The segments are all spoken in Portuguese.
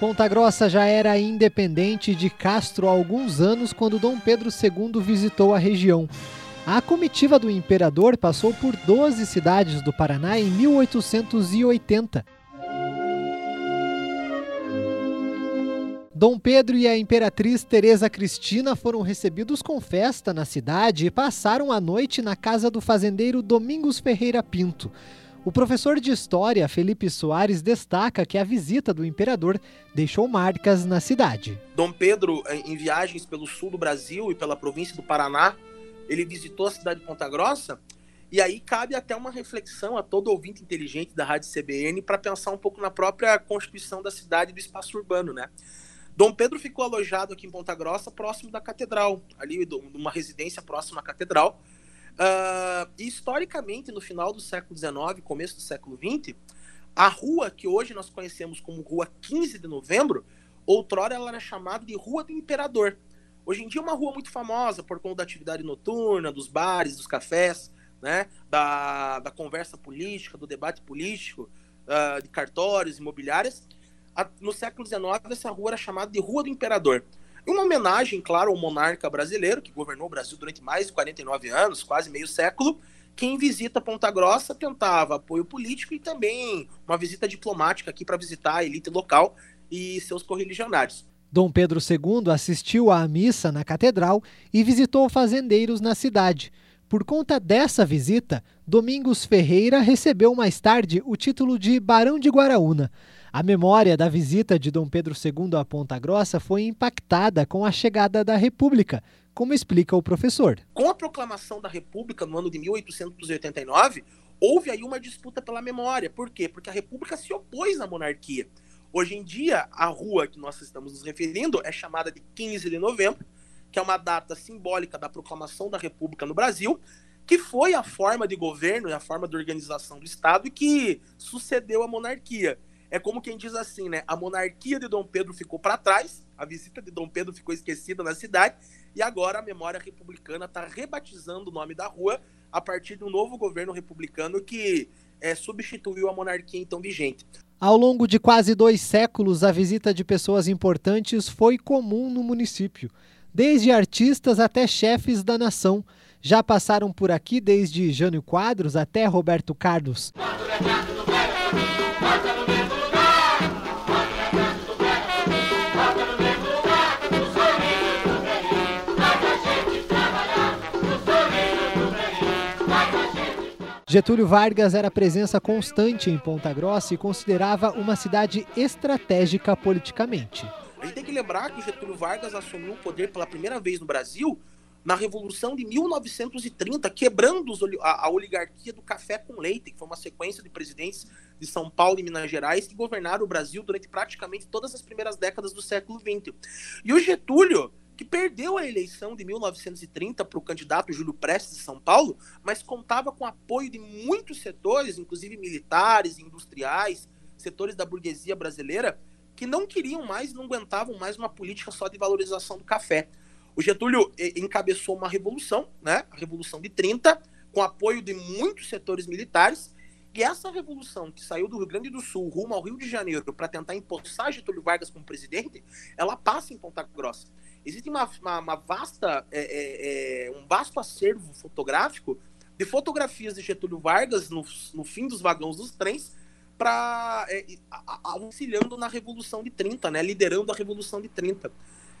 Ponta Grossa já era independente de Castro há alguns anos quando Dom Pedro II visitou a região. A comitiva do imperador passou por 12 cidades do Paraná em 1880. Dom Pedro e a imperatriz Teresa Cristina foram recebidos com festa na cidade e passaram a noite na casa do fazendeiro Domingos Ferreira Pinto. O professor de história Felipe Soares destaca que a visita do imperador deixou marcas na cidade. Dom Pedro, em viagens pelo sul do Brasil e pela província do Paraná, ele visitou a cidade de Ponta Grossa. E aí cabe até uma reflexão a todo ouvinte inteligente da Rádio CBN para pensar um pouco na própria constituição da cidade e do espaço urbano, né? Dom Pedro ficou alojado aqui em Ponta Grossa, próximo da catedral, ali numa residência próxima à catedral. Uh, historicamente, no final do século XIX, começo do século XX, a rua que hoje nós conhecemos como Rua 15 de Novembro, outrora ela era chamada de Rua do Imperador. Hoje em dia é uma rua muito famosa por conta da atividade noturna, dos bares, dos cafés, né, da, da conversa política, do debate político, uh, de cartórios, imobiliárias no século XIX, essa rua era chamada de Rua do Imperador. Uma homenagem, claro, ao monarca brasileiro, que governou o Brasil durante mais de 49 anos, quase meio século, quem visita Ponta Grossa tentava apoio político e também uma visita diplomática aqui para visitar a elite local e seus correligionários. Dom Pedro II assistiu à missa na catedral e visitou fazendeiros na cidade. Por conta dessa visita, Domingos Ferreira recebeu mais tarde o título de Barão de Guaraúna. A memória da visita de Dom Pedro II a Ponta Grossa foi impactada com a chegada da República, como explica o professor. Com a proclamação da República no ano de 1889, houve aí uma disputa pela memória. Por quê? Porque a República se opôs à monarquia. Hoje em dia, a rua que nós estamos nos referindo é chamada de 15 de novembro, que é uma data simbólica da proclamação da República no Brasil, que foi a forma de governo e a forma de organização do Estado e que sucedeu a monarquia. É como quem diz assim, né? A monarquia de Dom Pedro ficou para trás, a visita de Dom Pedro ficou esquecida na cidade, e agora a memória republicana está rebatizando o nome da rua a partir de um novo governo republicano que é, substituiu a monarquia então vigente. Ao longo de quase dois séculos, a visita de pessoas importantes foi comum no município, desde artistas até chefes da nação. Já passaram por aqui desde Jânio Quadros até Roberto Carlos. Getúlio Vargas era presença constante em Ponta Grossa e considerava uma cidade estratégica politicamente. A gente tem que lembrar que Getúlio Vargas assumiu o poder pela primeira vez no Brasil na Revolução de 1930, quebrando a, oligarquia do café com leite, que foi uma sequência de presidentes de São Paulo e Minas Gerais que governaram o Brasil durante praticamente todas as primeiras décadas do século XX. E o Getúlio que perdeu a eleição de 1930 para o candidato Júlio Prestes de São Paulo, mas contava com apoio de muitos setores, inclusive militares, industriais, setores da burguesia brasileira, que não queriam mais, não aguentavam mais uma política só de valorização do café. O Getúlio encabeçou uma revolução, né, a Revolução de 30, com apoio de muitos setores militares, e essa revolução que saiu do Rio Grande do Sul rumo ao Rio de Janeiro para tentar empossar Getúlio Vargas como presidente, ela passa em Ponta Grossa. Existe uma, uma, uma vasta, é, é, um vasto acervo fotográfico de fotografias de Getúlio Vargas no, no fim dos vagões dos trens para é, auxiliando na Revolução de 30, né, liderando a Revolução de 30.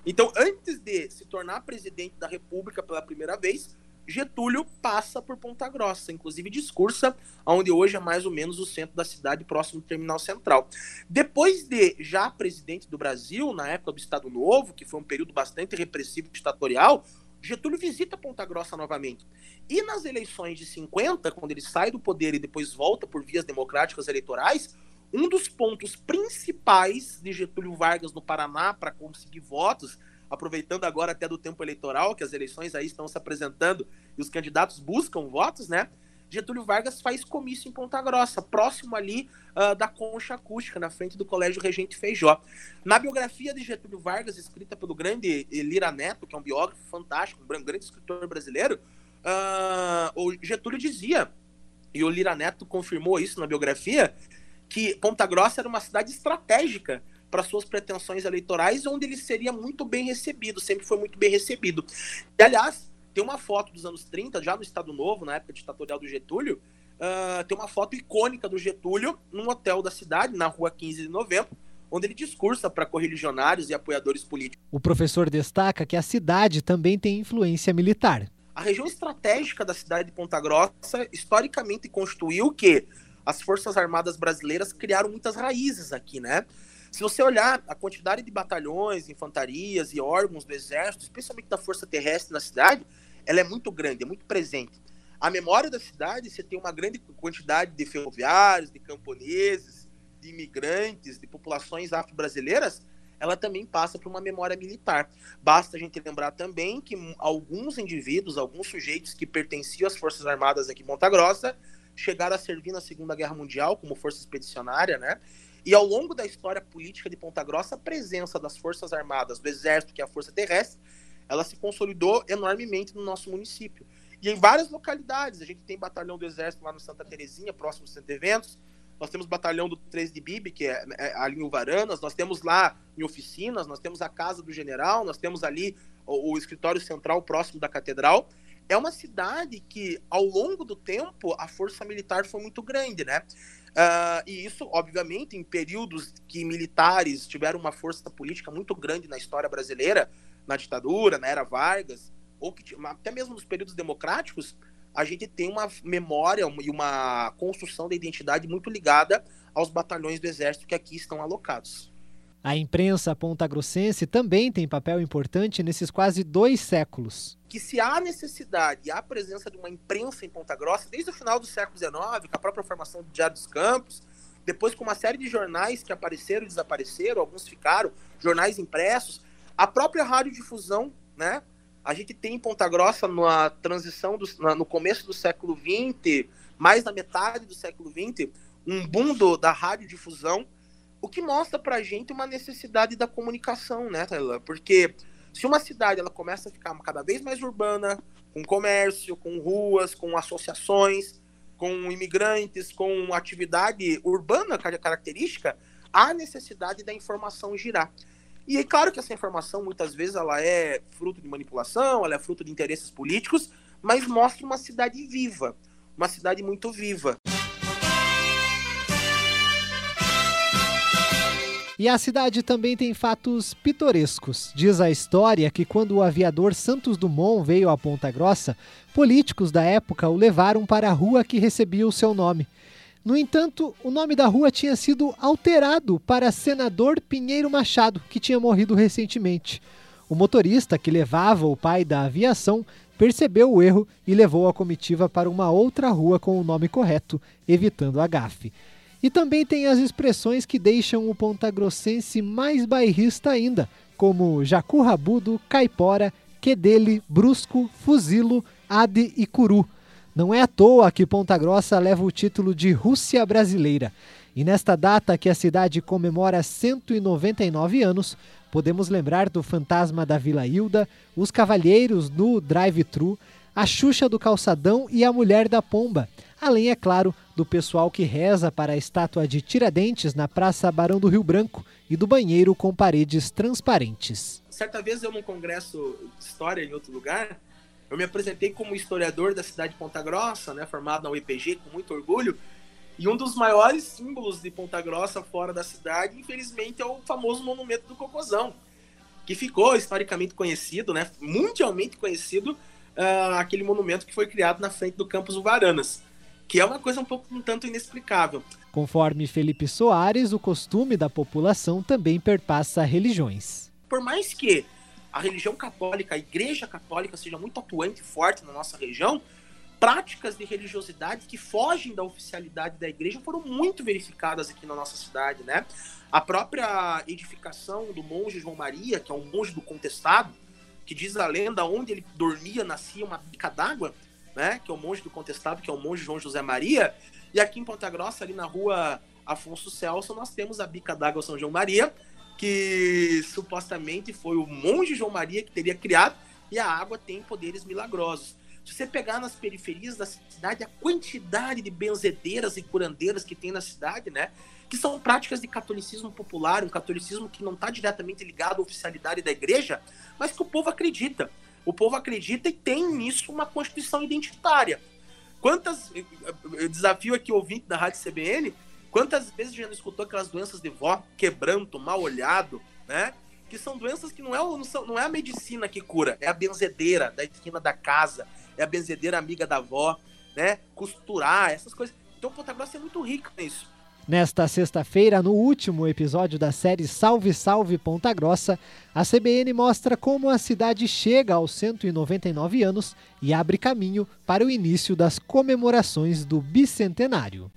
Então, antes de se tornar presidente da República pela primeira vez, Getúlio passa por Ponta Grossa, inclusive discursa onde hoje é mais ou menos o centro da cidade, próximo do terminal central. Depois de já presidente do Brasil, na época do Estado Novo, que foi um período bastante repressivo e ditatorial, Getúlio visita Ponta Grossa novamente. E nas eleições de 50, quando ele sai do poder e depois volta por vias democráticas eleitorais, um dos pontos principais de Getúlio Vargas no Paraná para conseguir votos aproveitando agora até do tempo eleitoral, que as eleições aí estão se apresentando e os candidatos buscam votos, né? Getúlio Vargas faz comício em Ponta Grossa, próximo ali uh, da Concha Acústica, na frente do Colégio Regente Feijó. Na biografia de Getúlio Vargas, escrita pelo grande Lira Neto, que é um biógrafo fantástico, um grande escritor brasileiro, uh, o Getúlio dizia, e o Lira Neto confirmou isso na biografia, que Ponta Grossa era uma cidade estratégica para suas pretensões eleitorais, onde ele seria muito bem recebido, sempre foi muito bem recebido. E, aliás, tem uma foto dos anos 30, já no Estado Novo, na época ditatorial do Getúlio, uh, tem uma foto icônica do Getúlio num hotel da cidade, na rua 15 de novembro, onde ele discursa para correligionários e apoiadores políticos. O professor destaca que a cidade também tem influência militar. A região estratégica da cidade de Ponta Grossa historicamente constituiu que as Forças Armadas brasileiras criaram muitas raízes aqui, né? Se você olhar a quantidade de batalhões, infantarias e órgãos do Exército, especialmente da Força Terrestre na cidade, ela é muito grande, é muito presente. A memória da cidade, você tem uma grande quantidade de ferroviários, de camponeses, de imigrantes, de populações afro-brasileiras, ela também passa por uma memória militar. Basta a gente lembrar também que alguns indivíduos, alguns sujeitos que pertenciam às Forças Armadas aqui em Monta Grossa, chegaram a servir na Segunda Guerra Mundial como força expedicionária, né? E ao longo da história política de Ponta Grossa, a presença das Forças Armadas, do Exército, que é a Força Terrestre, ela se consolidou enormemente no nosso município. E em várias localidades, a gente tem batalhão do Exército lá no Santa Terezinha, próximo do Centro de Eventos, nós temos batalhão do 3 de Bibi, que é, é ali em Uvaranas, nós temos lá em oficinas, nós temos a Casa do General, nós temos ali o, o escritório central próximo da Catedral. É uma cidade que, ao longo do tempo, a força militar foi muito grande, né? Uh, e isso, obviamente, em períodos que militares tiveram uma força política muito grande na história brasileira, na ditadura, na era Vargas, ou que até mesmo nos períodos democráticos, a gente tem uma memória e uma construção da identidade muito ligada aos batalhões do Exército que aqui estão alocados. A imprensa pontagrossense também tem papel importante nesses quase dois séculos. Que se há necessidade e há presença de uma imprensa em Ponta Grossa, desde o final do século XIX, com a própria formação do Diário dos Campos, depois com uma série de jornais que apareceram e desapareceram, alguns ficaram, jornais impressos, a própria radiodifusão, né, a gente tem em Ponta Grossa, na transição, do, na, no começo do século XX, mais na metade do século XX, um boom do, da radiodifusão, o que mostra para a gente uma necessidade da comunicação, né, Taylor? Porque se uma cidade ela começa a ficar cada vez mais urbana, com comércio, com ruas, com associações, com imigrantes, com atividade urbana característica, há necessidade da informação girar. E é claro que essa informação muitas vezes ela é fruto de manipulação, ela é fruto de interesses políticos, mas mostra uma cidade viva, uma cidade muito viva. E a cidade também tem fatos pitorescos. Diz a história que quando o aviador Santos Dumont veio a Ponta Grossa, políticos da época o levaram para a rua que recebia o seu nome. No entanto, o nome da rua tinha sido alterado para Senador Pinheiro Machado, que tinha morrido recentemente. O motorista que levava o pai da aviação percebeu o erro e levou a comitiva para uma outra rua com o nome correto, evitando a gafe. E também tem as expressões que deixam o pontagrossense mais bairrista ainda, como Jacu Rabudo, Caipora, Quedele, Brusco, Fuzilo, Ade e Curu. Não é à toa que Ponta Grossa leva o título de Rússia Brasileira. E nesta data que a cidade comemora 199 anos, podemos lembrar do Fantasma da Vila Hilda, os Cavalheiros no Drive-Thru, a Xuxa do Calçadão e a Mulher da Pomba. Além, é claro, do pessoal que reza para a estátua de Tiradentes na Praça Barão do Rio Branco e do banheiro com paredes transparentes. Certa vez eu num congresso de história em outro lugar, eu me apresentei como historiador da cidade de Ponta Grossa, né, formado na UEPG com muito orgulho. E um dos maiores símbolos de Ponta Grossa fora da cidade, infelizmente, é o famoso monumento do Cocozão, que ficou historicamente conhecido, né, mundialmente conhecido, uh, aquele monumento que foi criado na frente do Campus Uvaranas, que é uma coisa um pouco um tanto inexplicável. Conforme Felipe Soares, o costume da população também perpassa religiões. Por mais que a religião católica, a igreja católica seja muito atuante e forte na nossa região, práticas de religiosidade que fogem da oficialidade da igreja foram muito verificadas aqui na nossa cidade, né? A própria edificação do monge João Maria, que é um monge do contestado, que diz a lenda onde ele dormia nascia uma bica d'água, né? Que é o monge do contestado, que é o monge João José Maria. E aqui em Ponta Grossa, ali na rua Afonso Celso, nós temos a bica d'água São João Maria, que supostamente foi o monge João Maria que teria criado, e a água tem poderes milagrosos. Se você pegar nas periferias da cidade, a quantidade de benzedeiras e curandeiras que tem na cidade, né? Que são práticas de catolicismo popular, um catolicismo que não está diretamente ligado à oficialidade da igreja, mas que o povo acredita. O povo acredita e tem nisso uma constituição identitária. Quantas. Eu desafio aqui ouvinte da Rádio CBN, quantas vezes já não escutou aquelas doenças de vó, quebranto, mal olhado, né? Que são doenças que não é, não, são, não é a medicina que cura, é a benzedeira da esquina da casa, é a benzedeira amiga da avó, né? Costurar, essas coisas. Então Ponta Grossa é muito rica nisso. Nesta sexta-feira, no último episódio da série Salve Salve Ponta Grossa, a CBN mostra como a cidade chega aos 199 anos e abre caminho para o início das comemorações do bicentenário.